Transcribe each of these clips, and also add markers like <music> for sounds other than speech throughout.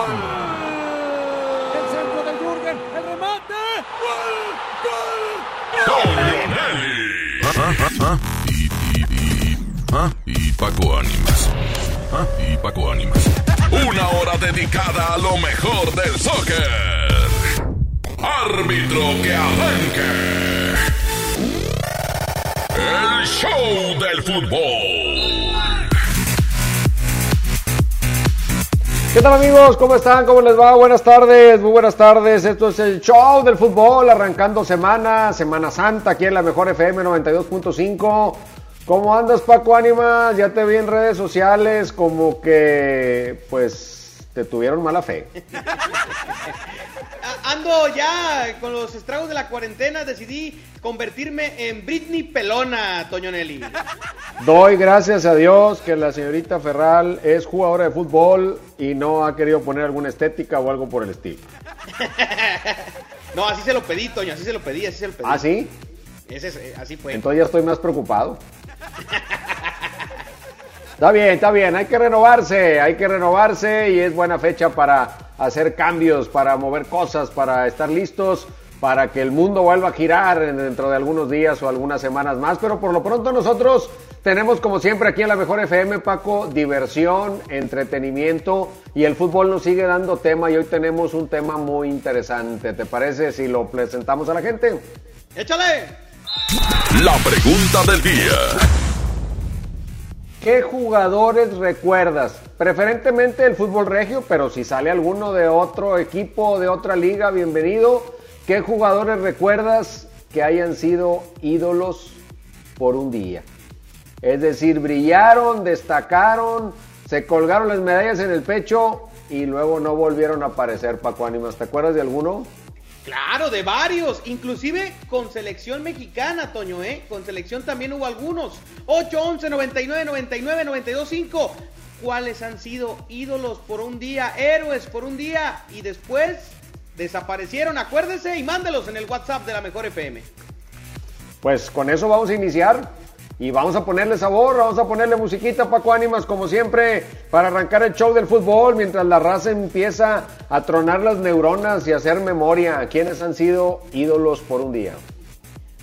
¡Gol! El centro de Jürgen, el remate. ¡Gol! ¡Gol! Nelly. Y, y, y, ah, y Paco Ánimas. Ah, y Paco Ánimas. Una hora dedicada a lo mejor del soccer. Árbitro que arranque. El show del fútbol. ¿Qué tal amigos? ¿Cómo están? ¿Cómo les va? Buenas tardes, muy buenas tardes. Esto es el show del fútbol, arrancando semana, Semana Santa, aquí en la mejor FM 92.5. ¿Cómo andas Paco Ánimas? Ya te vi en redes sociales como que pues te tuvieron mala fe. <laughs> Ando ya con los estragos de la cuarentena, decidí convertirme en Britney Pelona, Toño Nelly. Doy gracias a Dios que la señorita Ferral es jugadora de fútbol y no ha querido poner alguna estética o algo por el estilo. <laughs> No, así se lo pedí, Toño, así se lo pedí, así se lo pedí. ¿Ah, sí? Ese es- eh, así fue. Entonces ya estoy más preocupado. Está bien, está bien, hay que renovarse, hay que renovarse y es buena fecha para hacer cambios, para mover cosas, para estar listos, para que el mundo vuelva a girar en- dentro de algunos días o algunas semanas más. Pero por lo pronto nosotros tenemos como siempre aquí en la Mejor FM, Paco, diversión, entretenimiento y el fútbol nos sigue dando tema y hoy tenemos un tema muy interesante. ¿Te parece si lo presentamos a la gente? ¡Échale! La pregunta del día. ¿Qué jugadores recuerdas? Preferentemente el fútbol regio, pero si sale alguno de otro equipo, de otra liga, bienvenido. ¿Qué jugadores recuerdas que hayan sido ídolos por un día? Es decir, brillaron, destacaron, se colgaron las medallas en el pecho y luego no volvieron a aparecer, Paco Ánimas. ¿Te acuerdas de alguno? Claro, de varios, inclusive con selección mexicana, Toño, ¿eh? Con selección también hubo algunos. 8, 11, 99, 99, 92, 5. ¿Cuáles han sido ídolos por un día, héroes por un día y después desaparecieron? Acuérdese y mándelos en el WhatsApp de la Mejor FM. Pues con eso vamos a iniciar y vamos a ponerle sabor, vamos a ponerle musiquita Paco Ánimas como siempre para arrancar el show del fútbol mientras la raza empieza a tronar las neuronas y hacer memoria a quienes han sido ídolos por un día.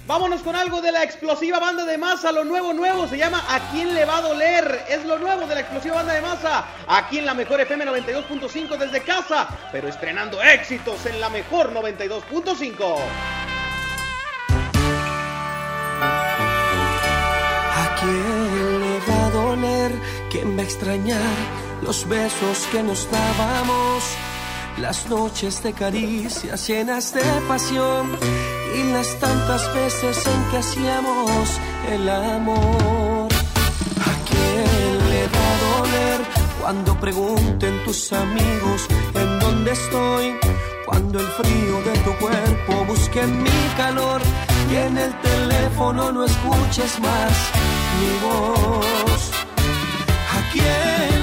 Vámonos con algo de la explosiva banda de masa, lo nuevo nuevo, se llama ¿A quién le va a doler? Es lo nuevo de la explosiva banda de masa, aquí en la mejor FM 92.5 desde casa, pero estrenando éxitos en la mejor 92.5. ¿A quién le va a doler? ¿Quién va a extrañar los besos que nos dábamos? Las noches de caricias llenas de pasión y las tantas veces en que hacíamos el amor. ¿A quién le va a doler cuando pregunten tus amigos en dónde estoy? Cuando el frío de tu cuerpo busque mi calor y en el teléfono no escuches más mi voz. ¿A quién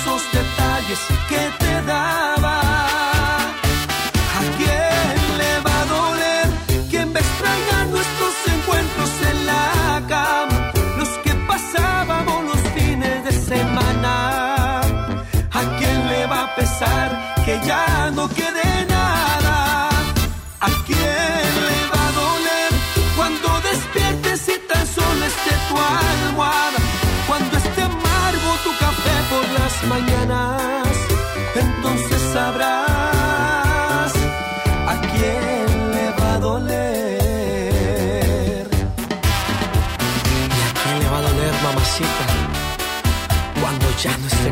esos detalles que te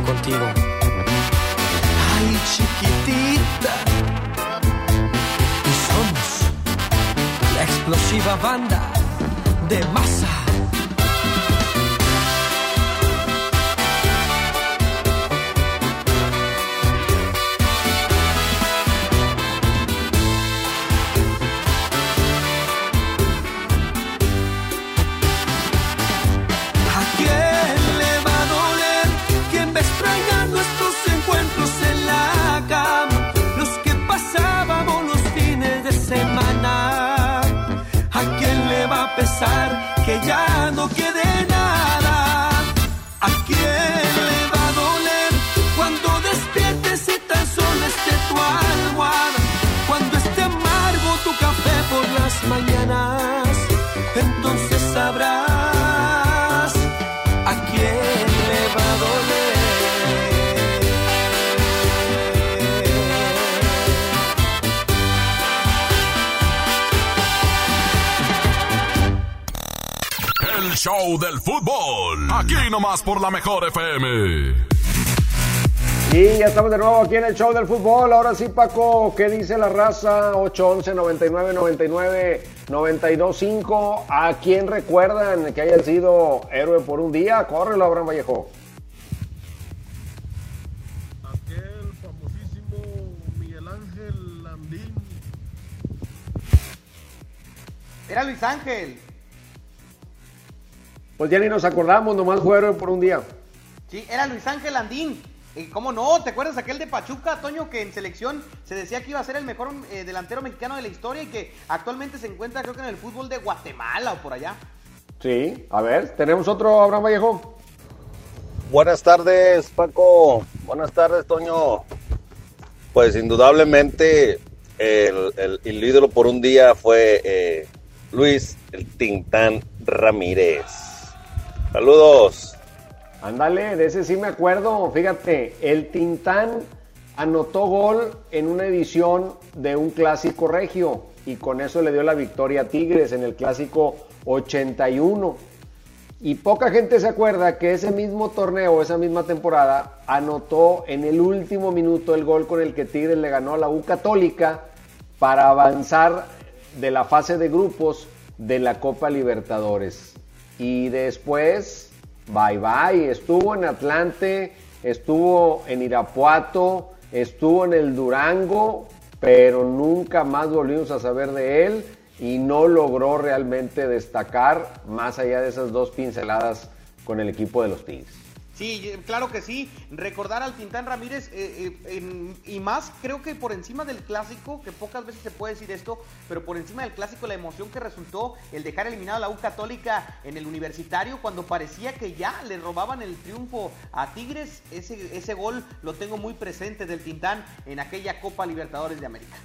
contigo? Ay, chiquitita. Y somos explosiva banda de masa. Show del fútbol. Aquí nomás por la mejor FM. Y ya estamos de nuevo aquí en el show del fútbol. Ahora sí, Paco, ¿qué dice la raza? 811 99 99 925. ¿A quién recuerdan que haya sido héroe por un día? Córrelo, Abraham Vallejo. Aquel famosísimo Miguel Ángel Landín. Era Luis Ángel. Pues ya ni nos acordamos, nomás héroe por un día. Sí, era Luis Ángel Andín. ¿Y ¿Cómo no? ¿Te acuerdas aquel de Pachuca, Toño, que en selección se decía que iba a ser el mejor eh, delantero mexicano de la historia y que actualmente se encuentra creo que en el fútbol de Guatemala o por allá? Sí, a ver, tenemos otro Abraham Vallejo. Buenas tardes, Paco. Buenas tardes, Toño. Pues indudablemente el, el, el ídolo por un día fue eh, Luis el Tintán Ramírez. Saludos. Ándale, de ese sí me acuerdo. Fíjate, el Tintán anotó gol en una edición de un clásico regio y con eso le dio la victoria a Tigres en el clásico 81. Y poca gente se acuerda que ese mismo torneo, esa misma temporada, anotó en el último minuto el gol con el que Tigres le ganó a la U Católica para avanzar de la fase de grupos de la Copa Libertadores. Y después, bye bye, estuvo en Atlante, estuvo en Irapuato, estuvo en el Durango, pero nunca más volvimos a saber de él y no logró realmente destacar más allá de esas dos pinceladas con el equipo de los Tigres. Sí, claro que sí. Recordar al Tintán Ramírez eh, eh, y más creo que por encima del clásico, que pocas veces se puede decir esto, pero por encima del clásico la emoción que resultó el dejar eliminado a la U Católica en el universitario cuando parecía que ya le robaban el triunfo a Tigres, ese, ese gol lo tengo muy presente del Tintán en aquella Copa Libertadores de América.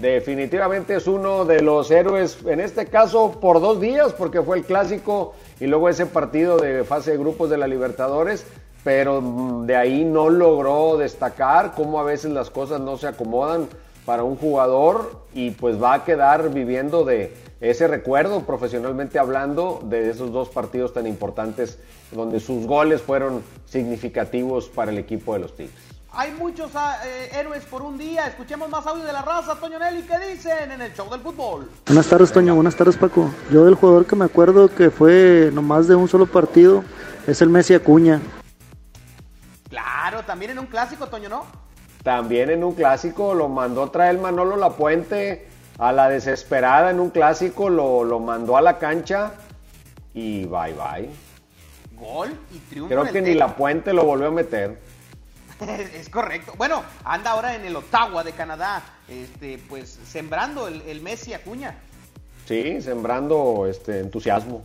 Definitivamente es uno de los héroes, en este caso por dos días, porque fue el clásico y luego ese partido de fase de grupos de la Libertadores, pero mm, de ahí no logró destacar cómo a veces las cosas no se acomodan para un jugador y pues va a quedar viviendo de ese recuerdo profesionalmente hablando de esos dos partidos tan importantes donde sus goles fueron significativos para el equipo de los Tigres. Hay muchos eh, héroes por un día. Escuchemos más audio de la raza. Toño Nelly, ¿qué dicen en el show del fútbol? Buenas tardes, Toño. Buenas tardes, Paco. Yo del jugador que me acuerdo que fue nomás de un solo partido es el Messi Acuña. Claro, también en un clásico, Toño, ¿no? También en un clásico lo mandó traer Manolo Lapuente a la desesperada en un clásico, lo, lo mandó a la cancha y bye bye. Gol y triunfo. Creo que ni Lapuente lo volvió a meter. <laughs> es correcto. Bueno, anda ahora en el Ottawa de Canadá, este, pues sembrando el, el Messi Acuña. Sí, sembrando este entusiasmo.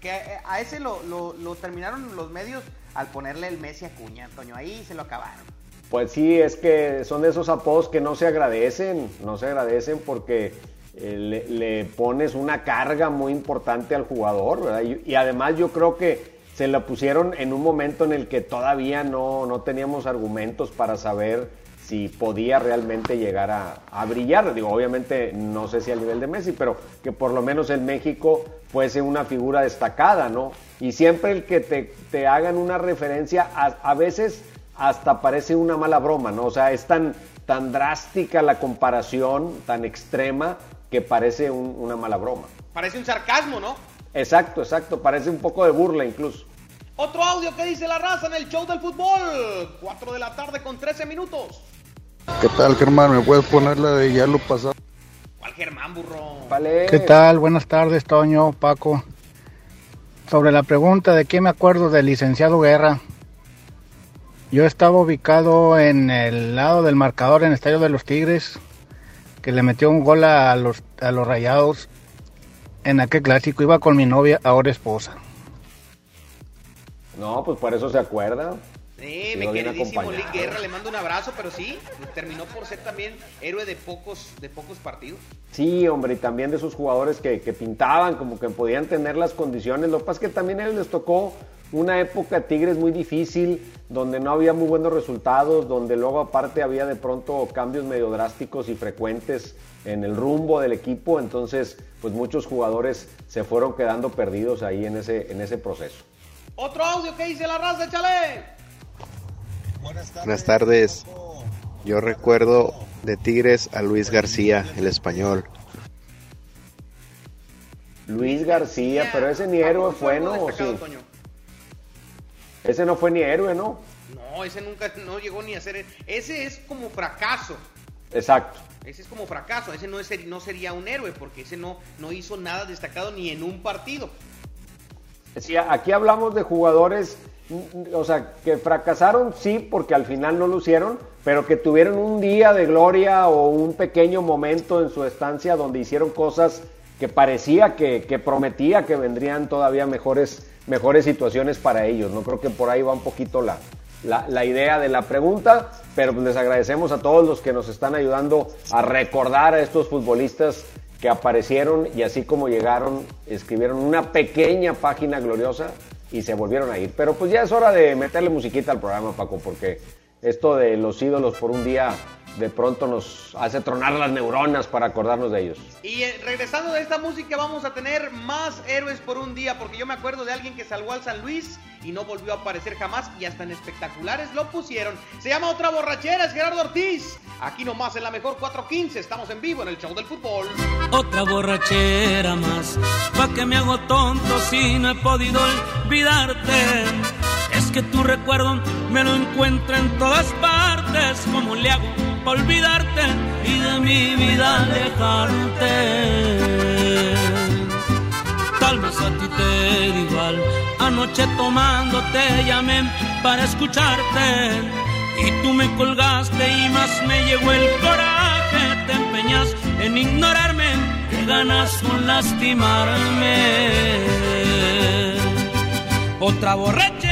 Que a, a ese lo, lo, lo, terminaron los medios al ponerle el Messi Acuña, Antonio. Ahí se lo acabaron. Pues sí, es que son de esos apodos que no se agradecen, no se agradecen porque eh, le, le, pones una carga muy importante al jugador, ¿verdad? Y, y además yo creo que se la pusieron en un momento en el que todavía no, no teníamos argumentos para saber si podía realmente llegar a, a, brillar. Digo, obviamente no sé si al nivel de Messi, pero que por lo menos en México fuese una figura destacada, ¿no? Y siempre el que te, te hagan una referencia, a, a, veces hasta parece una mala broma, ¿no? O sea, es tan, tan drástica la comparación, tan extrema, que parece un- una mala broma. Parece un sarcasmo, ¿no? Exacto, exacto, parece un poco de burla incluso. Otro audio que dice la raza en el show del fútbol. 4 de la tarde con 13 minutos. ¿Qué tal, Germán? ¿Me puedes poner la de ya lo pasado? ¿Cuál Germán, burro? Vale. ¿Qué tal? Buenas tardes, Toño, Paco. Sobre la pregunta de qué me acuerdo del licenciado Guerra. Yo estaba ubicado en el lado del marcador en el Estadio de los Tigres, que le metió un gol a los, a los rayados en aquel clásico. Iba con mi novia, ahora esposa. No, pues por eso se acuerda. Sí, mi bien queridísimo. Lee Guerra, le mando un abrazo, pero sí, terminó por ser también héroe de pocos, de pocos partidos. Sí, hombre, y también de esos jugadores que, que pintaban, como que podían tener las condiciones. Lo que pasa es que también a ellos les tocó una época de Tigres muy difícil, donde no había muy buenos resultados, donde luego aparte había de pronto cambios medio drásticos y frecuentes en el rumbo del equipo. Entonces, pues muchos jugadores se fueron quedando perdidos ahí en ese, en ese proceso. Otro audio que dice la raza, échale. Buenas tardes. Yo recuerdo de Tigres a Luis García, el español. Luis García, pero ese ni héroe fue, ¿no? ¿O Destacado, sí? Ese no fue ni héroe, ¿no? No, ese nunca no llegó ni a ser. Ese es como fracaso. Exacto. Ese es como fracaso. Ese no, es, no sería un héroe porque ese no, no hizo nada destacado ni en un partido. Sí, aquí hablamos de jugadores, mm, o sea, que fracasaron, sí, porque al final no lo hicieron, pero que tuvieron un día de gloria o un pequeño momento en su estancia donde hicieron cosas que parecía que, que prometía que vendrían todavía mejores, mejores situaciones para ellos. No creo que por ahí va un poquito la, la, idea de la pregunta, pero pues les agradecemos a todos los que nos están ayudando a recordar a estos futbolistas que aparecieron y así como llegaron, escribieron una pequeña página gloriosa y se volvieron a ir. Pero pues ya es hora de meterle musiquita al programa, Paco, porque esto de los ídolos por un día de pronto nos hace tronar las neuronas para acordarnos de ellos. Y eh, regresando de esta música vamos a tener más héroes por un día, porque yo me acuerdo de alguien que salvó al San Luis y no volvió a aparecer jamás y hasta en espectaculares lo pusieron. Se llama Otra Borrachera, es Gerardo Ortiz. Aquí nomás en la mejor 415, estamos en vivo en el show del fútbol. Otra borrachera más, pa' que me hago tonto si no he podido olvidarte. Es que tu recuerdo me lo encuentro en todas partes, como le hago pa' olvidarte y de mi vida alejarte. Tal vez a ti te da igual, anoche tomando te llamé para escucharte y tú me colgaste y más me llegó el coraje, te empeñas en ignorarme, que ganas con lastimarme. Otra borrachera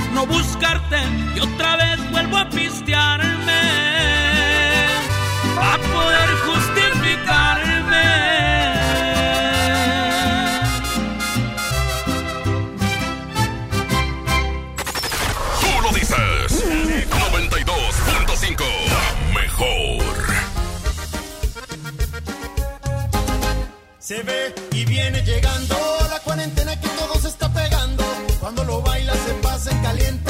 no buscarte y otra vez vuelvo a pistearme para poder justificarme. Tú lo dices. 92.5. La mejor. Se ve y viene llegando la cuarentena que en caliente,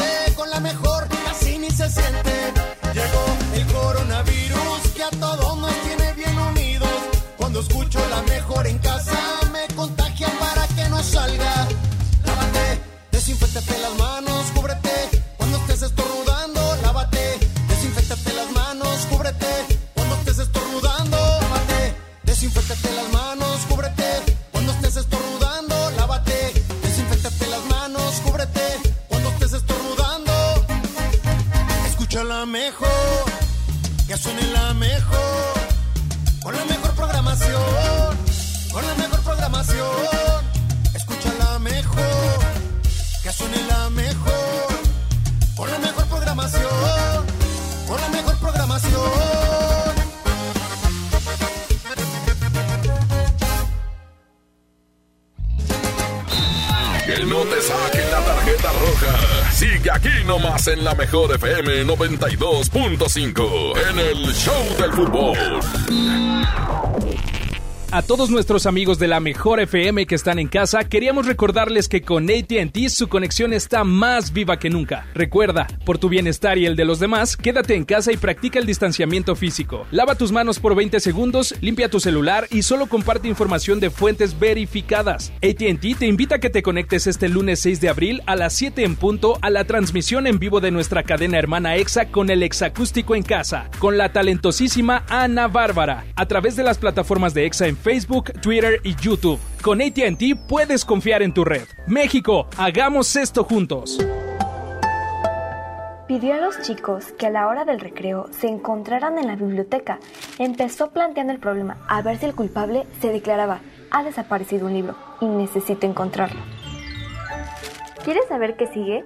que suene la en la mejor FM 92.5 en el Show del Fútbol. A todos nuestros amigos de la mejor FM que están en casa, queríamos recordarles que con ATT su conexión está más viva que nunca. Recuerda, por tu bienestar y el de los demás, quédate en casa y practica el distanciamiento físico. Lava tus manos por 20 segundos, limpia tu celular y solo comparte información de fuentes verificadas. ATT te invita a que te conectes este lunes 6 de abril a las 7 en punto a la transmisión en vivo de nuestra cadena hermana EXA con el Exacústico en casa, con la talentosísima Ana Bárbara, a través de las plataformas de EXA en Facebook, Twitter y YouTube. Con ATT puedes confiar en tu red. México, hagamos esto juntos. Pidió a los chicos que a la hora del recreo se encontraran en la biblioteca. Empezó planteando el problema a ver si el culpable se declaraba, ha desaparecido un libro y necesito encontrarlo. ¿Quieres saber qué sigue?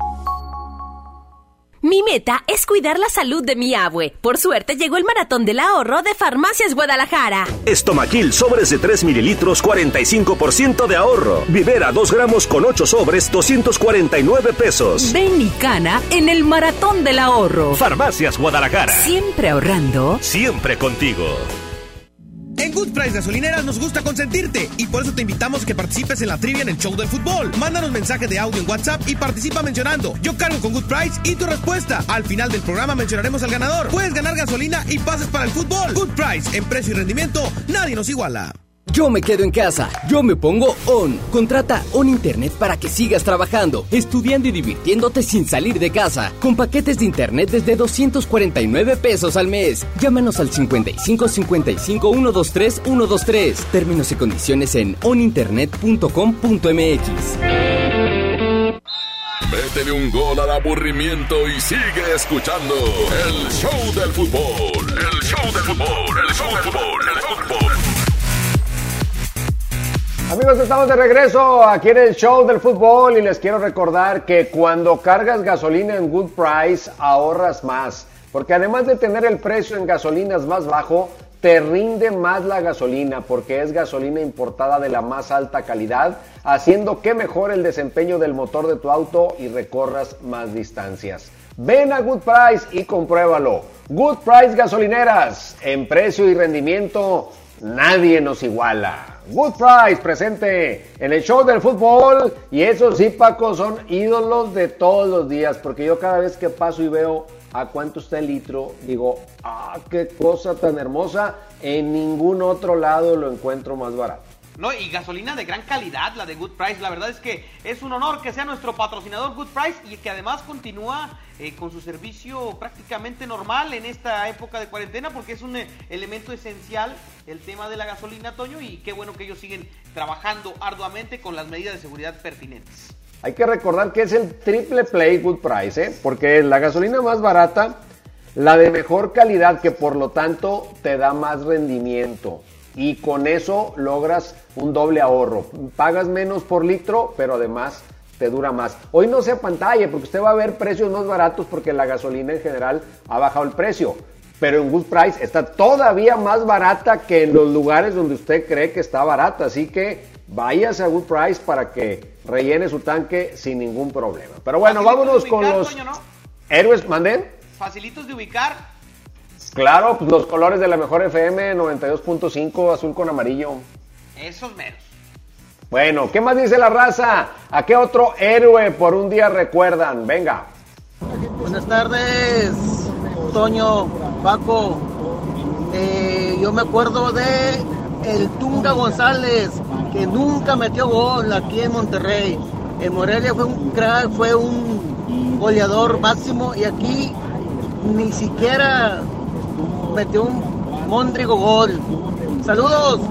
Mi meta es cuidar la salud de mi abue. Por suerte llegó el maratón del ahorro de Farmacias Guadalajara. Estomaquil sobres de 3 mililitros, 45% de ahorro. Vivera 2 gramos con 8 sobres, 249 pesos. Ven y cana en el maratón del ahorro. Farmacias Guadalajara. Siempre ahorrando. Siempre contigo. En Good Price Gasolineras nos gusta consentirte y por eso te invitamos a que participes en la trivia en el show del fútbol. Mándanos mensaje de audio en WhatsApp y participa mencionando Yo cargo con Good Price y tu respuesta. Al final del programa mencionaremos al ganador. Puedes ganar gasolina y pases para el fútbol. Good Price, en precio y rendimiento, nadie nos iguala. Yo me quedo en casa, yo me pongo On. Contrata On Internet para que sigas trabajando, estudiando y divirtiéndote sin salir de casa. Con paquetes de Internet desde 249 pesos al mes. Llámanos al 55 55 123 123. Términos y condiciones en oninternet.com.mx. Métele un gol al aburrimiento y sigue escuchando el show del fútbol. El show del fútbol, el show del fútbol, el fútbol. Amigos, estamos de regreso aquí en el show del fútbol y les quiero recordar que cuando cargas gasolina en Good Price ahorras más, porque además de tener el precio en gasolinas más bajo, te rinde más la gasolina porque es gasolina importada de la más alta calidad, haciendo que mejore el desempeño del motor de tu auto y recorras más distancias. Ven a Good Price y compruébalo. Good Price Gasolineras, en precio y rendimiento, nadie nos iguala. Good Price presente en el show del fútbol. Y esos sí, Paco, son ídolos de todos los días. Porque yo cada vez que paso y veo a cuánto está el litro, digo, ah, qué cosa tan hermosa. En ningún otro lado lo encuentro más barato. No, y gasolina de gran calidad, la de Good Price. La verdad es que es un honor que sea nuestro patrocinador Good Price y que además continúa eh, con su servicio prácticamente normal en esta época de cuarentena porque es un eh, elemento esencial el tema de la gasolina, Toño, y qué bueno que ellos siguen trabajando arduamente con las medidas de seguridad pertinentes. Hay que recordar que es el triple play Good Price, ¿eh? porque es la gasolina más barata, la de mejor calidad que por lo tanto te da más rendimiento y con eso logras un doble ahorro. Pagas menos por litro, pero además te dura más. Hoy no sea pantalla, porque usted va a ver precios más baratos porque la gasolina en general ha bajado el precio. Pero en Good Price está todavía más barata que en los lugares donde usted cree que está barata. Así que váyase a Good Price para que rellene su tanque sin ningún problema. Pero bueno, vámonos con los héroes. ¿Manden? Facilitos de ubicar Claro, pues los colores de la mejor FM 92.5, azul con amarillo. Esos menos. Bueno, ¿qué más dice la raza? ¿A qué otro héroe por un día recuerdan? Venga. Buenas tardes, Toño, Paco. Eh, yo me acuerdo de el Tunga González, que nunca metió gol aquí en Monterrey. En Morelia fue un crack, fue un goleador máximo y aquí ni siquiera metió un Mondrigo gol. Saludos.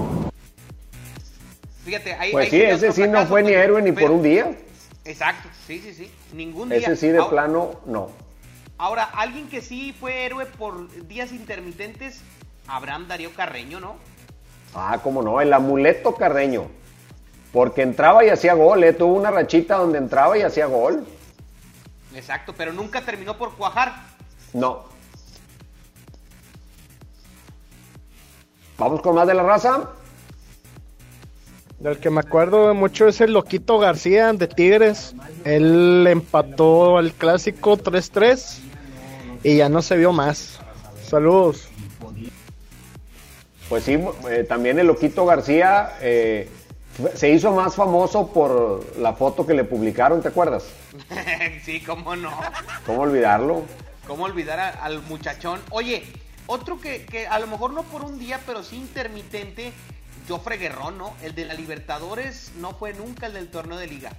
Fíjate, ahí, pues sí, ese sí no fue ni héroe ni por un día. Exacto, sí, sí, sí. Ningún día. Ese sí de plano, no. Ahora, alguien que sí fue héroe por días intermitentes, Abraham Darío Carreño, ¿no? Ah, cómo no, el amuleto Carreño. Porque entraba y hacía gol, ¿eh? Tuvo una rachita donde entraba y hacía gol. Exacto, pero nunca terminó por cuajar. No. Vamos con más de la raza. Del que me acuerdo mucho es el Loquito García de Tigres. Él empató al clásico 3-3 y ya no se vio más. Saludos. Pues sí, eh, también el Loquito García eh, se hizo más famoso por la foto que le publicaron, ¿te acuerdas? <laughs> sí, cómo no. ¿Cómo olvidarlo? ¿Cómo olvidar al muchachón? Oye, otro que, que, a lo mejor no por un día, pero sí intermitente, Jofre Guerrón, ¿no? El de la Libertadores no fue nunca el del torneo de liga.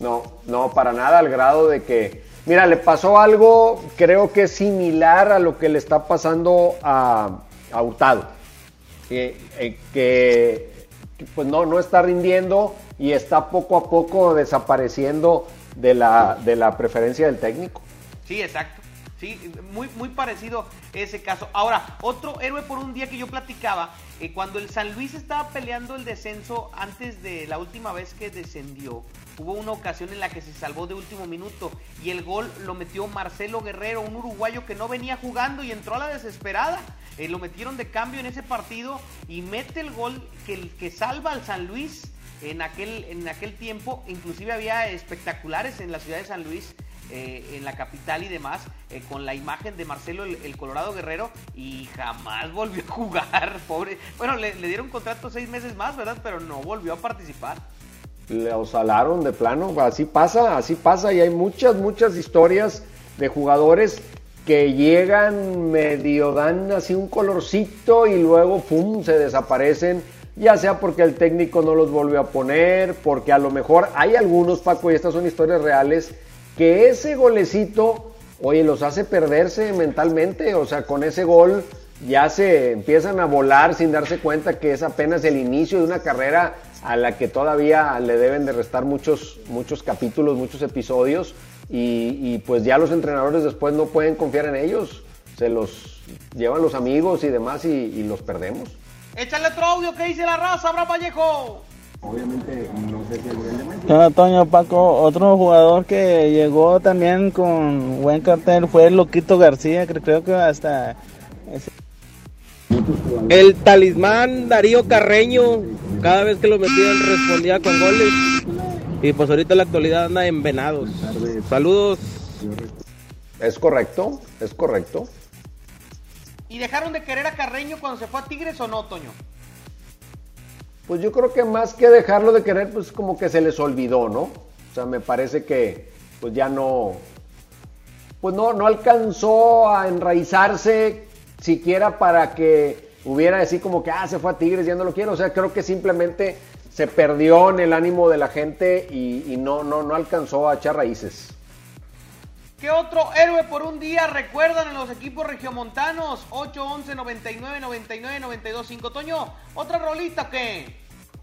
No, no, para nada, al grado de que, mira, le pasó algo, creo que es similar a lo que le está pasando a, a Hurtado, que, eh, que, pues no, no está rindiendo y está poco a poco desapareciendo de la, de la preferencia del técnico. Sí, exacto. Sí, muy, muy parecido ese caso. Ahora, otro héroe por un día que yo platicaba, eh, cuando el San Luis estaba peleando el descenso antes de la última vez que descendió, hubo una ocasión en la que se salvó de último minuto y el gol lo metió Marcelo Guerrero, un uruguayo que no venía jugando y entró a la desesperada. Eh, lo metieron de cambio en ese partido y mete el gol que, que salva al San Luis en aquel, en aquel tiempo. Inclusive había espectaculares en la ciudad de San Luis eh, en la capital y demás, eh, con la imagen de Marcelo el, Colorado Guerrero, y jamás <laughs> volvió a jugar, pobre. Bueno, le, dieron contrato seis meses más, ¿verdad? Pero no volvió a participar. Le osalaron de plano, así pasa, así pasa, y hay muchas, muchas historias de jugadores que llegan medio dan así un colorcito y luego ¡pum! se desaparecen ya sea porque el técnico no los volvió a poner, porque a lo mejor hay algunos, Paco, y estas son historias reales, que ese golecito, oye, los hace perderse mentalmente, o sea, con ese gol ya se empiezan a volar sin darse cuenta que es apenas el inicio de una carrera a la que todavía le deben de restar muchos, muchos capítulos, muchos episodios, y, pues ya los entrenadores después no pueden confiar en ellos, se los llevan los amigos y demás y, los perdemos. Échale otro audio que dice la raza, Abraham Vallejo. Obviamente no sé si el Antonio Paco, otro jugador que llegó también con buen cartel fue el Loquito García, que creo que hasta... El talismán Darío Carreño, cada vez que lo metía él respondía con goles. Y pues ahorita en la actualidad anda en Venados. Saludos. Es correcto, es correcto. ¿Y dejaron de querer a Carreño cuando se fue a Tigres o no, Toño? Pues yo creo que más que dejarlo de querer, pues como que se les olvidó, ¿no? O sea, me parece que pues ya no, pues no, no alcanzó a enraizarse siquiera para que hubiera así como que, ah, se fue a Tigres, ya no lo quiero. O sea, creo que simplemente se perdió en el ánimo de la gente y, no, no, no alcanzó a echar raíces. ¿Qué otro héroe por un día recuerdan en los equipos regiomontanos? 8, 11, 99, 99, 92, 5. Toño, ¿otra rolita qué?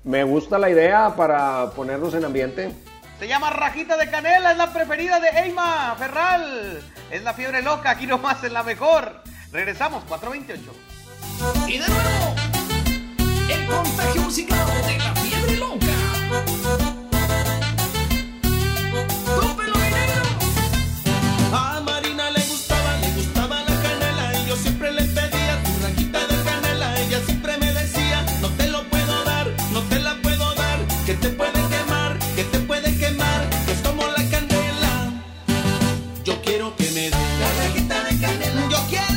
Me gusta la idea para ponernos en ambiente. Se llama Rajita de Canela, es la preferida de Eima Ferral. Es la fiebre loca, aquí nomás es la mejor. Regresamos, 428. Y de nuevo, el contagio musical de la fiebre loca. No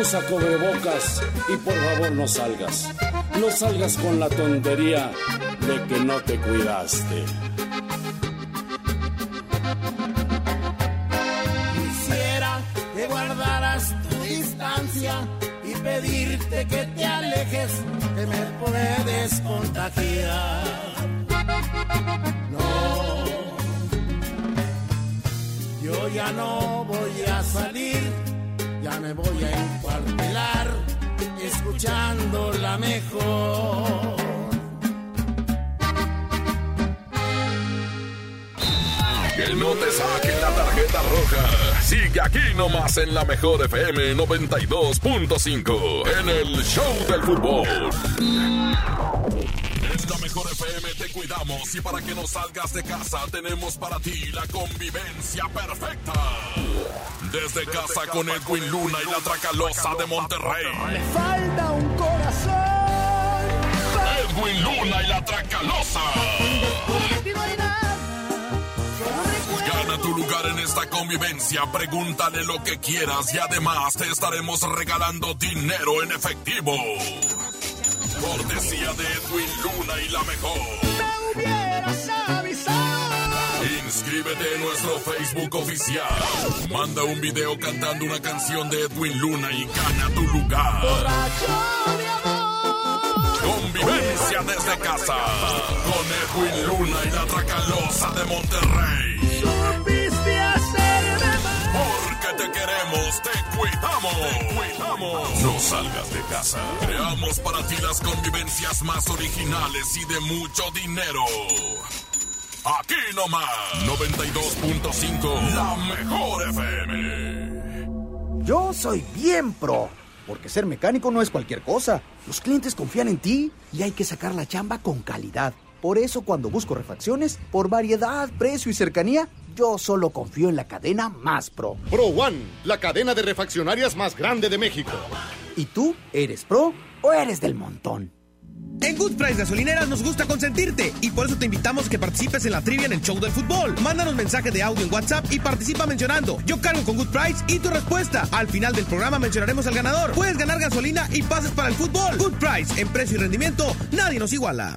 usa cobrebocas y por favor no salgas. No salgas con la tontería de que no te cuidaste. Quisiera que guardaras tu distancia y pedirte que te alejes, que me puedes contagiar. No, yo ya no voy a salir, me voy a encuartelar, escuchando la mejor. Que no te saquen la tarjeta roja. Sigue aquí nomás en la mejor FM 92.5 en el Show del Fútbol. Mejor FM te cuidamos y para que no salgas de casa tenemos para ti la convivencia perfecta. Desde casa con Edwin Luna y la Tracalosa de Monterrey. falta un corazón. Edwin Luna y la Tracalosa. Gana tu lugar en esta convivencia, pregúntale lo que quieras y además te estaremos regalando dinero en efectivo. Cortesía de Edwin Luna y la mejor. hubieras avisado. Inscríbete en nuestro Facebook oficial. Manda un video cantando una canción de Edwin Luna y gana tu lugar. Convivencia desde casa. Con Edwin Luna y la Tracalosa de Monterrey. Te queremos, te cuidamos. Te cuidamos. No salgas de casa. Creamos para ti las convivencias más originales y de mucho dinero. Aquí nomás. 92.5. La mejor FM. Yo soy bien pro, porque ser mecánico no es cualquier cosa. Los clientes confían en ti y hay que sacar la chamba con calidad. Por eso cuando busco refacciones, por variedad, precio y cercanía, yo solo confío en la cadena más pro. Pro One, la cadena de refaccionarias más grande de México. ¿Y tú eres pro o eres del montón? En Good Price Gasolineras nos gusta consentirte y por eso te invitamos a que participes en la trivia en el show del fútbol. Mándanos mensaje de audio en WhatsApp y participa mencionando Yo cargo con Good Price y tu respuesta. Al final del programa mencionaremos al ganador. Puedes ganar gasolina y pases para el fútbol. Good Price, en precio y rendimiento, nadie nos iguala.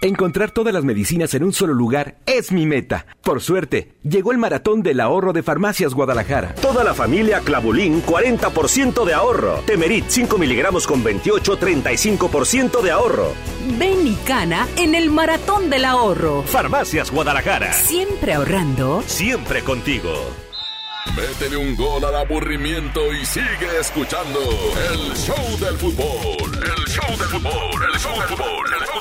Encontrar todas las medicinas en un solo lugar es mi meta. Por suerte, llegó el maratón del ahorro de Farmacias Guadalajara. Toda la familia Clavulín, 40% de ahorro. Temerit, 5 miligramos con 28, 35% de ahorro. Ven y cana en el maratón del ahorro. Farmacias Guadalajara. Siempre ahorrando. Siempre contigo. Métele un gol al aburrimiento y sigue escuchando el show del fútbol. El show del fútbol, el show del fútbol, el show del fútbol.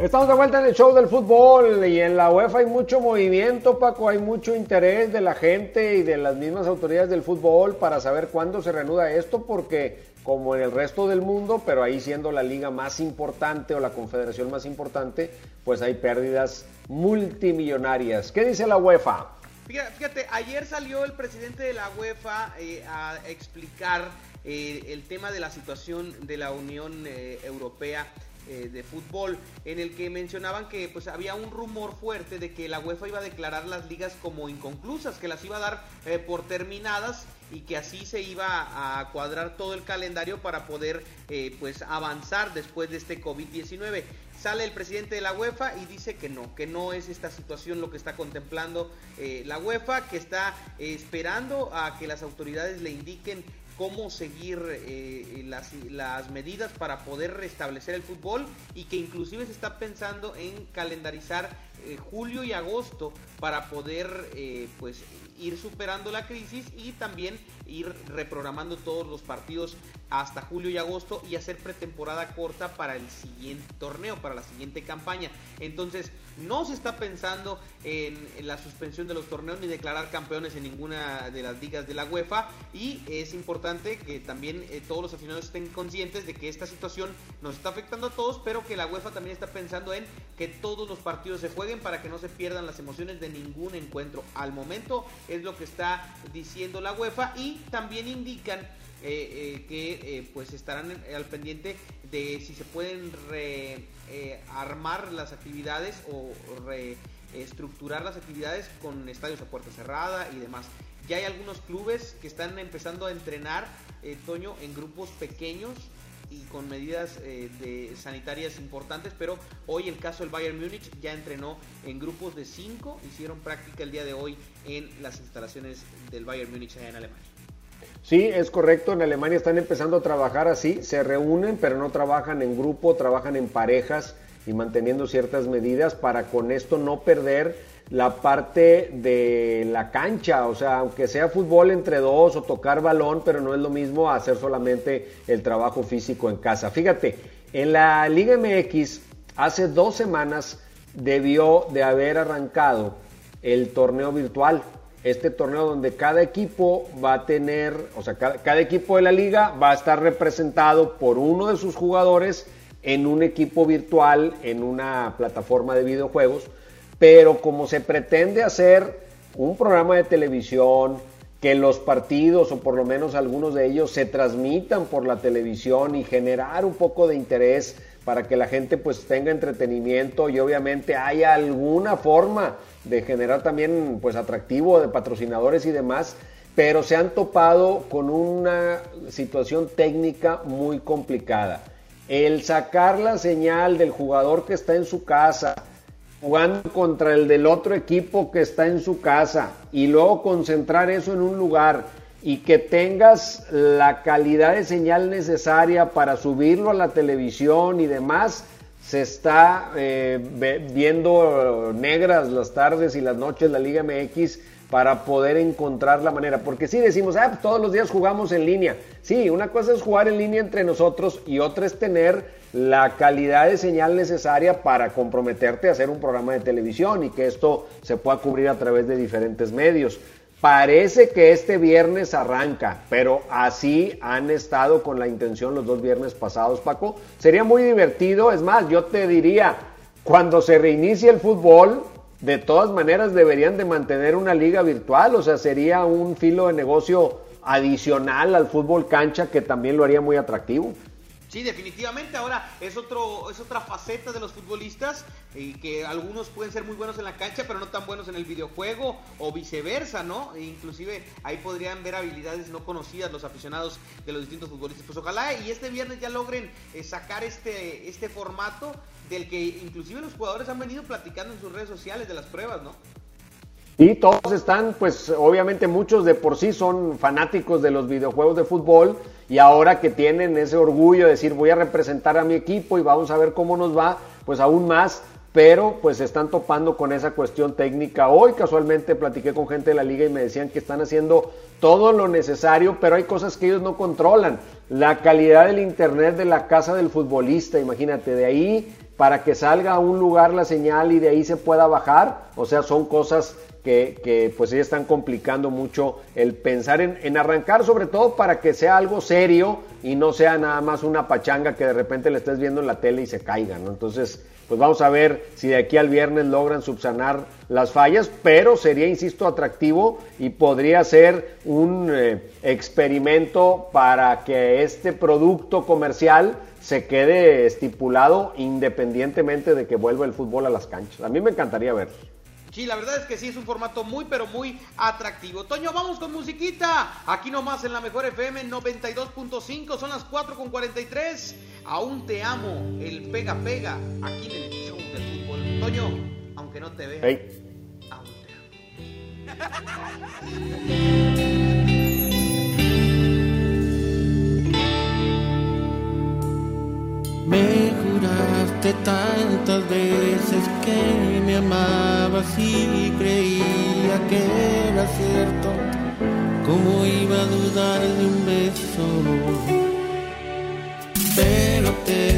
Estamos de vuelta en el show del fútbol y en la UEFA hay mucho movimiento, Paco, hay mucho interés de la gente y de las mismas autoridades del fútbol para saber cuándo se reanuda esto, porque como en el resto del mundo, pero ahí siendo la liga más importante o la confederación más importante, pues hay pérdidas multimillonarias. ¿Qué dice la UEFA? Fíjate, ayer salió el presidente de la UEFA eh, a explicar eh, el tema de la situación de la Unión eh, Europea eh, de fútbol en el que mencionaban que pues había un rumor fuerte de que la UEFA iba a declarar las ligas como inconclusas, que las iba a dar eh, por terminadas y que así se iba a cuadrar todo el calendario para poder eh, pues avanzar después de este COVID-19. Sale el presidente de la UEFA y dice que no, que no es esta situación lo que está contemplando la UEFA, que está esperando a que las autoridades le indiquen cómo seguir eh, las, las, medidas para poder restablecer el fútbol y que inclusive se está pensando en calendarizar eh, julio y agosto para poder eh, pues ir superando la crisis y también ir reprogramando todos los partidos hasta julio y agosto y hacer pretemporada corta para el siguiente torneo, para la siguiente campaña. Entonces, no se está pensando en, la suspensión de los torneos ni declarar campeones en ninguna de las ligas de la UEFA y es importante que también eh, todos los aficionados estén conscientes de que esta situación nos está afectando a todos, pero que la UEFA también está pensando en que todos los partidos se jueguen para que no se pierdan las emociones de ningún encuentro. Al momento es lo que está diciendo la UEFA y también indican eh, eh, que eh, pues estarán al pendiente de si se pueden rearmar las actividades o reestructurar las actividades con estadios a puerta cerrada y demás. Ya hay algunos clubes que están empezando a entrenar, Toño, en grupos pequeños y con medidas de sanitarias importantes, pero hoy el caso del Bayern Múnich ya entrenó en grupos de 5, hicieron práctica el día de hoy en las instalaciones del Bayern Múnich allá en Alemania. Sí, es correcto, en Alemania están empezando a trabajar así, se reúnen, pero no trabajan en grupo, trabajan en parejas y manteniendo ciertas medidas para con esto no perder la parte de la cancha, o sea, aunque sea fútbol entre dos o tocar balón, pero no es lo mismo hacer solamente el trabajo físico en casa. Fíjate, en la Liga MX hace dos semanas debió de haber arrancado el torneo virtual, este torneo donde cada equipo va a tener, o sea, cada, equipo de la liga va a estar representado por uno de sus jugadores en un equipo virtual, en una plataforma de videojuegos. Pero como se pretende hacer un programa de televisión, que los partidos o por lo menos algunos de ellos se transmitan por la televisión y generar un poco de interés para que la gente pues tenga entretenimiento y obviamente haya alguna forma de generar también pues atractivo de patrocinadores y demás, pero se han topado con una situación técnica muy complicada. El sacar la señal del jugador que está en su casa, jugando contra el del otro equipo que está en su casa y luego concentrar eso en un lugar y que tengas la calidad de señal necesaria para subirlo a la televisión y demás, se está eh, viendo negras las tardes y las noches la Liga MX para poder encontrar la manera. Porque si sí decimos, ah, pues todos los días jugamos en línea. Sí, una cosa es jugar en línea entre nosotros y otra es tener la calidad de señal necesaria para comprometerte a hacer un programa de televisión y que esto se pueda cubrir a través de diferentes medios. Parece que este viernes arranca, pero así han estado con la intención los dos viernes pasados, Paco. Sería muy divertido, es más, yo te diría, cuando se reinicie el fútbol, de todas maneras deberían de mantener una liga virtual, o sea, sería un filo de negocio adicional al fútbol cancha que también lo haría muy atractivo. Sí, definitivamente. Ahora es otro es otra faceta de los futbolistas y que algunos pueden ser muy buenos en la cancha, pero no tan buenos en el videojuego o viceversa, ¿no? E inclusive ahí podrían ver habilidades no conocidas los aficionados de los distintos futbolistas. Pues ojalá y este viernes ya logren eh, sacar este este formato del que inclusive los jugadores han venido platicando en sus redes sociales de las pruebas, ¿no? Y todos están, pues obviamente muchos de por sí son fanáticos de los videojuegos de fútbol y ahora que tienen ese orgullo de decir voy a representar a mi equipo y vamos a ver cómo nos va, pues aún más, pero pues están topando con esa cuestión técnica. Hoy casualmente platiqué con gente de la liga y me decían que están haciendo todo lo necesario, pero hay cosas que ellos no controlan. La calidad del internet de la casa del futbolista, imagínate, de ahí para que salga a un lugar la señal y de ahí se pueda bajar. O sea, son cosas que, pues ya están complicando mucho el pensar en, arrancar, sobre todo para que sea algo serio y no sea nada más una pachanga que de repente le estés viendo en la tele y se caiga, ¿no? Entonces, pues vamos a ver si de aquí al viernes logran subsanar las fallas, pero sería, insisto, atractivo y podría ser un eh, experimento para que este producto comercial se quede estipulado independientemente de que vuelva el fútbol a las canchas. A mí me encantaría verlo. Sí, la verdad es que sí, es un formato muy, pero muy atractivo. Toño, vamos con musiquita. Aquí nomás en la Mejor FM 92.5, son las 4 con 43. Aún te amo, el pega pega, aquí en el show del fútbol. Toño, aunque no te vea, hey. aún <laughs> Me juraste tantas veces que me amabas y creía que era cierto. ¿Cómo iba a dudar de un beso? Pero te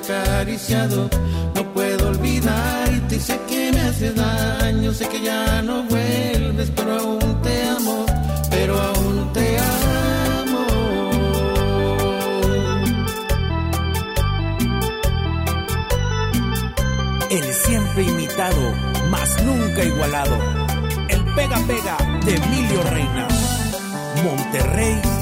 te acariciado. No puedo olvidarte y sé que me hace daño, sé que ya no vuelves, pero aún te amo, pero aún te amo. El siempre imitado, mas nunca igualado. El pega pega de Emilio Reina. Monterrey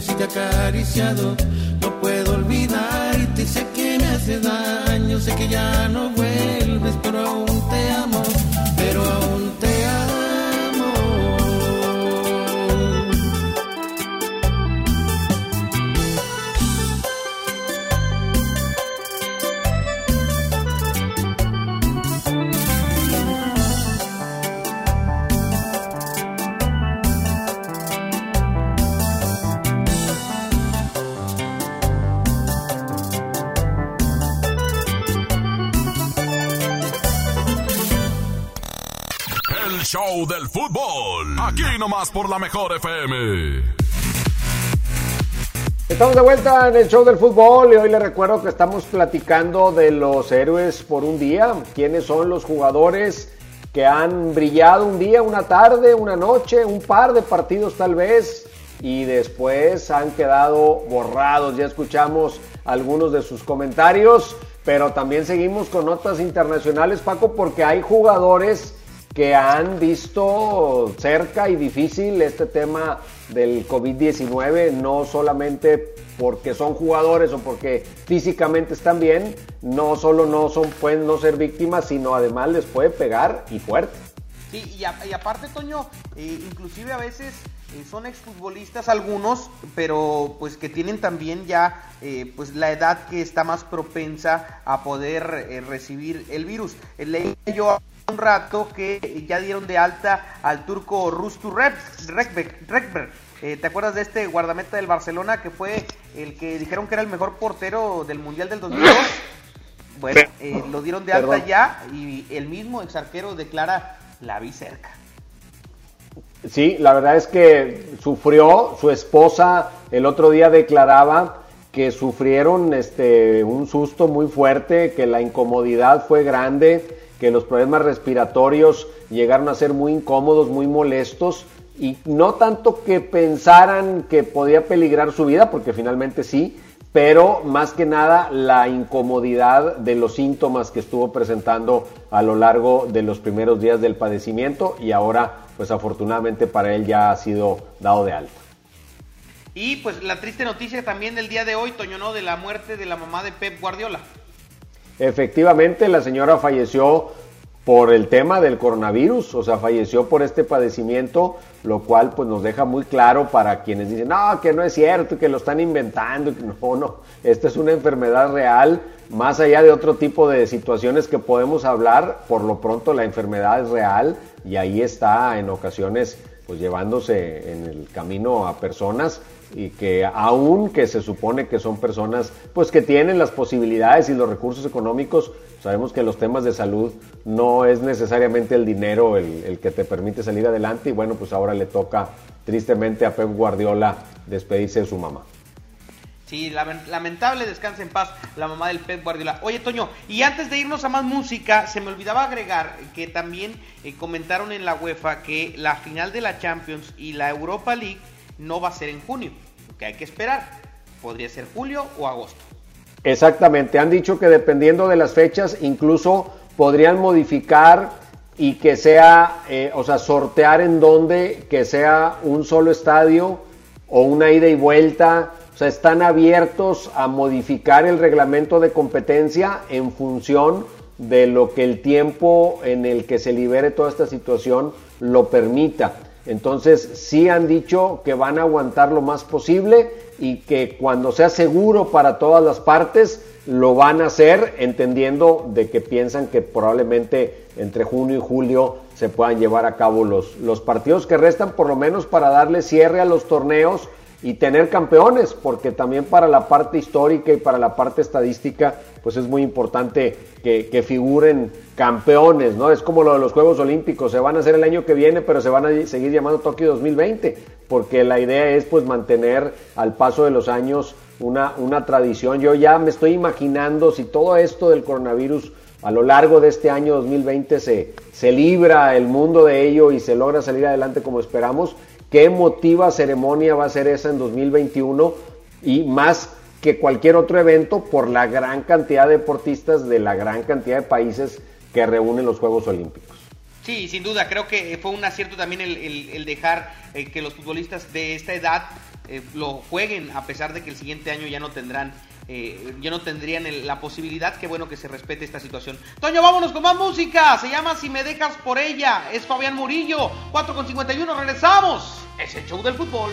y te he acariciado. No puedo olvidarte sé que me hace daño, sé que ya no vuelves, pero aún te amo, show del fútbol. Aquí nomás por la mejor FM. Estamos de vuelta en el show del fútbol y hoy les recuerdo que estamos platicando de los héroes por un día. ¿Quiénes son los jugadores que han brillado un día, una tarde, una noche, un par de partidos tal vez y después han quedado borrados? Ya escuchamos algunos de sus comentarios, pero también seguimos con notas internacionales, Paco, porque hay jugadores que han visto cerca y difícil este tema del COVID-19, no solamente porque son jugadores o porque físicamente están bien, no solo no son, pueden no ser víctimas, sino además les puede pegar y fuerte. Sí, y, aparte, Toño, eh, inclusive a veces eh, son exfutbolistas algunos, pero pues que tienen también ya eh, pues la edad que está más propensa a poder recibir el virus. Leí yo un rato que ya dieron de alta al turco Rustu Rekberg. Eh, ¿Te acuerdas de este guardameta del Barcelona que fue el que dijeron que era el mejor portero del Mundial del 2002? <laughs> Bueno, eh, lo dieron de alta Perdón. ya y el mismo ex arquero declara la vi cerca. Sí, la verdad es que sufrió, su esposa el otro día declaraba que sufrieron este un susto muy fuerte, que la incomodidad fue grande, que los problemas respiratorios llegaron a ser muy incómodos, muy molestos y no tanto que pensaran que podía peligrar su vida, porque finalmente sí, pero más que nada la incomodidad de los síntomas que estuvo presentando a lo largo de los primeros días del padecimiento y ahora pues afortunadamente para él ya ha sido dado de alta. Y pues la triste noticia también del día de hoy, Toño, ¿no? De la muerte de la mamá de Pep Guardiola. Efectivamente, la señora falleció por el tema del coronavirus, o sea, falleció por este padecimiento, lo cual pues nos deja muy claro para quienes dicen, no, que no es cierto, que lo están inventando, no, no, esta es una enfermedad real, más allá de otro tipo de situaciones que podemos hablar, por lo pronto la enfermedad es real y ahí está en ocasiones pues llevándose en el camino a personas y que aún que se supone que son personas pues que tienen las posibilidades y los recursos económicos, sabemos que los temas de salud no es necesariamente el dinero el, que te permite salir adelante y bueno pues ahora le toca tristemente a Pep Guardiola despedirse de su mamá. Sí, lamen- lamentable, descansa en paz la mamá del Pep Guardiola. Oye, Toño, y antes de irnos a más música, se me olvidaba agregar que también eh, comentaron en la UEFA que la final de la Champions y la Europa League no va a ser en junio, que hay que esperar. Podría ser julio o agosto. Exactamente, han dicho que dependiendo de las fechas, incluso podrían modificar y que sea, eh, o sea, sortear en donde que sea un solo estadio o una ida y vuelta. O sea, están abiertos a modificar el reglamento de competencia en función de lo que el tiempo en el que se libere toda esta situación lo permita. Entonces, sí han dicho que van a aguantar lo más posible y que cuando sea seguro para todas las partes, lo van a hacer, entendiendo de que piensan que probablemente entre junio y julio se puedan llevar a cabo los, los partidos que restan, por lo menos para darle cierre a los torneos y tener campeones, porque también para la parte histórica y para la parte estadística, pues es muy importante que, figuren campeones, ¿no? Es como lo de los Juegos Olímpicos, se van a hacer el año que viene, pero se van a seguir llamando Tokio 2020, porque la idea es pues mantener al paso de los años una, una tradición. Yo ya me estoy imaginando si todo esto del coronavirus a lo largo de este año 2020 se, se libra el mundo de ello y se logra salir adelante como esperamos, qué emotiva ceremonia va a ser esa en 2021 y más que cualquier otro evento por la gran cantidad de deportistas de la gran cantidad de países que reúnen los Juegos Olímpicos. Sí, sin duda, creo que fue un acierto también el, dejar eh, que los futbolistas de esta edad eh, lo jueguen, a pesar de que el siguiente año ya no tendrán, eh, ya no tendrían la posibilidad. Qué bueno que se respete esta situación. Toño, vámonos con más música. Se llama Si me dejas por ella. Es Fabián Murillo. 4 con 51, regresamos. Es el show del fútbol.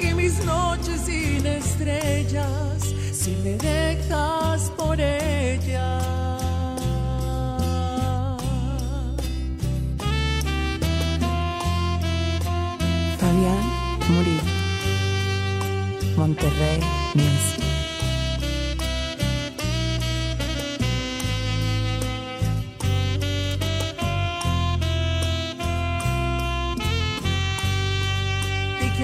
y mis noches sin estrellas si me dejas por ella. Fabián Murillo. Monterrey Music.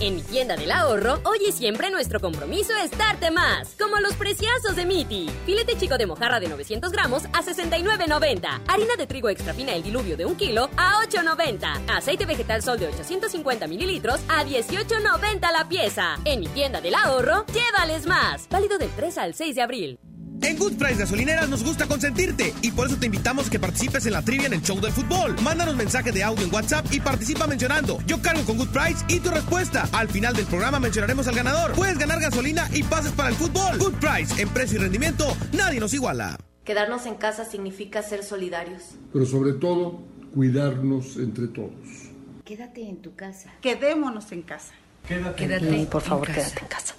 En mi tienda del ahorro, hoy y siempre nuestro compromiso es darte más. Como los preciazos de Miti. Filete chico de mojarra de 900 gramos a 69.90. Harina de trigo extra fina el diluvio de un kilo a 8.90. Aceite vegetal sol de 850 mililitros a 18.90 la pieza. En mi tienda del ahorro, llévales más. Válido del 3 al 6 de abril. En Good Price Gasolineras nos gusta consentirte y por eso te invitamos a que participes en la trivia en el show del fútbol. Mándanos mensaje de audio en WhatsApp y participa mencionando Yo cargo con Good Price y tu respuesta. Al final del programa mencionaremos al ganador. Puedes ganar gasolina y pases para el fútbol. Good Price, en precio y rendimiento, nadie nos iguala. Quedarnos en casa significa ser solidarios. Pero sobre todo, cuidarnos entre todos. Quédate en tu casa. Quedémonos en casa. Quédate, por favor, quédate en casa.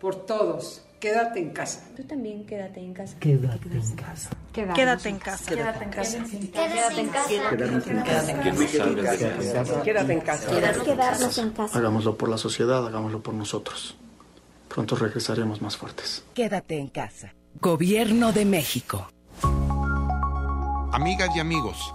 Por todos, quédate en casa. Tú también quédate en casa. Quédate en casa. Quédate en casa. Quédate en casa. Quédate en casa. Quédate en casa. Quedarnos en casa. Hagámoslo por la sociedad, hagámoslo por nosotros. Pronto regresaremos más fuertes. Quédate en casa. Gobierno de México. Amigas y amigos,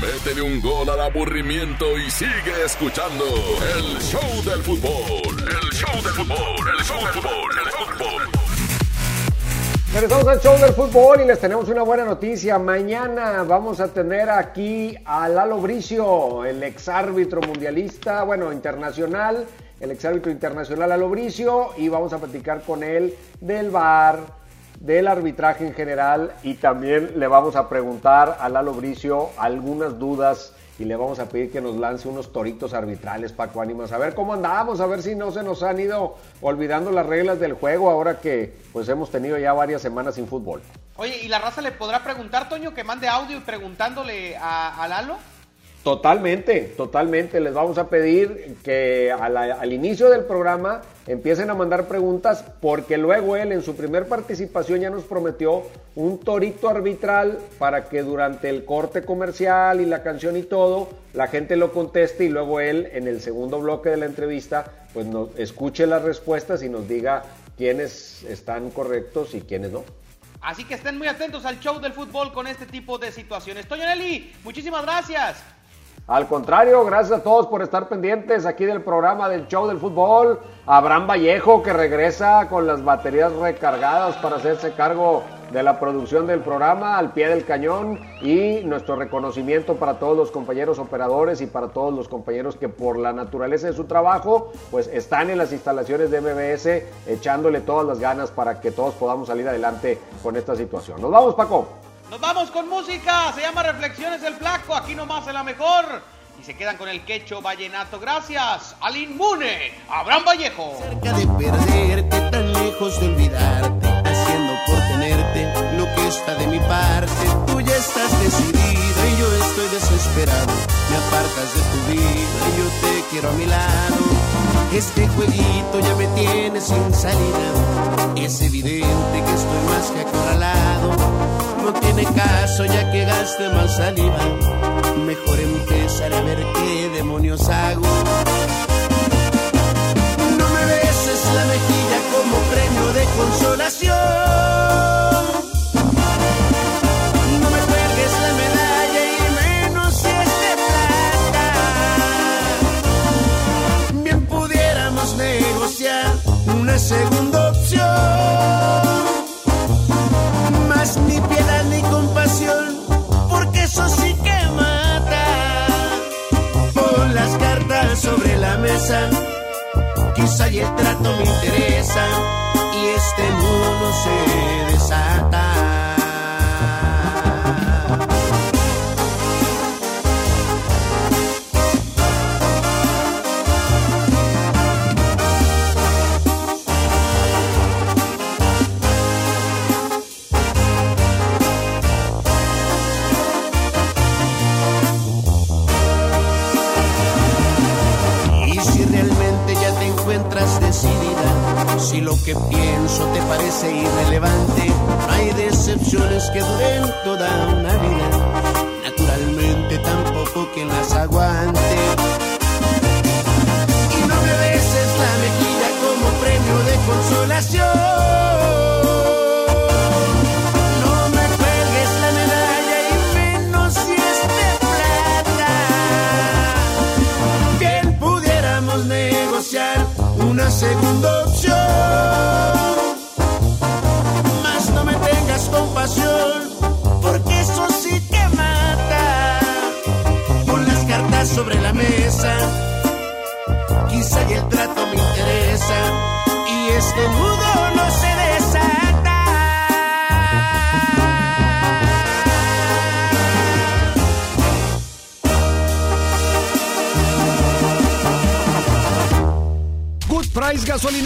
Métele un gol al aburrimiento y sigue escuchando el show del fútbol. El show del fútbol, el show del fútbol, el fútbol. Regresamos al show del fútbol y les tenemos una buena noticia. Mañana vamos a tener aquí a Lalo Bricio, el exárbitro mundialista, bueno, internacional, el exárbitro internacional Lalo Bricio, y vamos a platicar con él del VAR, del arbitraje en general, y también le vamos a preguntar a Lalo Bricio algunas dudas y le vamos a pedir que nos lance unos toritos arbitrales, Paco Ánimas, a ver cómo andamos, a ver si no se nos han ido olvidando las reglas del juego ahora que pues hemos tenido ya varias semanas sin fútbol. Oye, ¿y la raza le podrá preguntar, Toño, que mande audio preguntándole a, a Lalo? Totalmente, totalmente. Les vamos a pedir que a la- al inicio del programa empiecen a mandar preguntas porque luego él en su primer participación ya nos prometió un torito arbitral para que durante el corte comercial y la canción y todo la gente lo conteste y luego él en el segundo bloque de la entrevista pues nos escuche las respuestas y nos diga quiénes están correctos y quiénes no. Así que estén muy atentos al show del fútbol con este tipo de situaciones. Toño Nelly, muchísimas gracias. Al contrario, gracias a todos por estar pendientes aquí del programa del show del fútbol. Abraham Vallejo que regresa con las baterías recargadas para hacerse cargo de la producción del programa al pie del cañón y nuestro reconocimiento para todos los compañeros operadores y para todos los compañeros que por la naturaleza de su trabajo pues están en las instalaciones de MBS echándole todas las ganas para que todos podamos salir adelante con esta situación. Nos vamos Paco. Nos vamos con música. Se llama Reflexiones del Flaco. Aquí nomás en la mejor. Y se quedan con el quecho vallenato. Gracias al inmune Abraham Vallejo. cerca de perderte, tan lejos de olvidarte, haciendo por tenerte lo que está de mi parte. Tú ya estás decidida y yo estoy desesperado. Me apartas de tu vida y yo te quiero a mi lado. Este jueguito ya me tiene sin salida. Es evidente que estoy más que acorralado. No tiene caso ya que gaste más saliva. Mejor empezar a ver qué demonios hago. No me beses la mejilla como premio de consolación. No me cuelgues la medalla y menos si es de. Bien pudiéramos negociar una segunda eso sí que mata. Pon las cartas sobre la mesa quizá y el trato me interesa y este nudo se desata. Parece irrelevante, hay decepciones que duren toda una vida.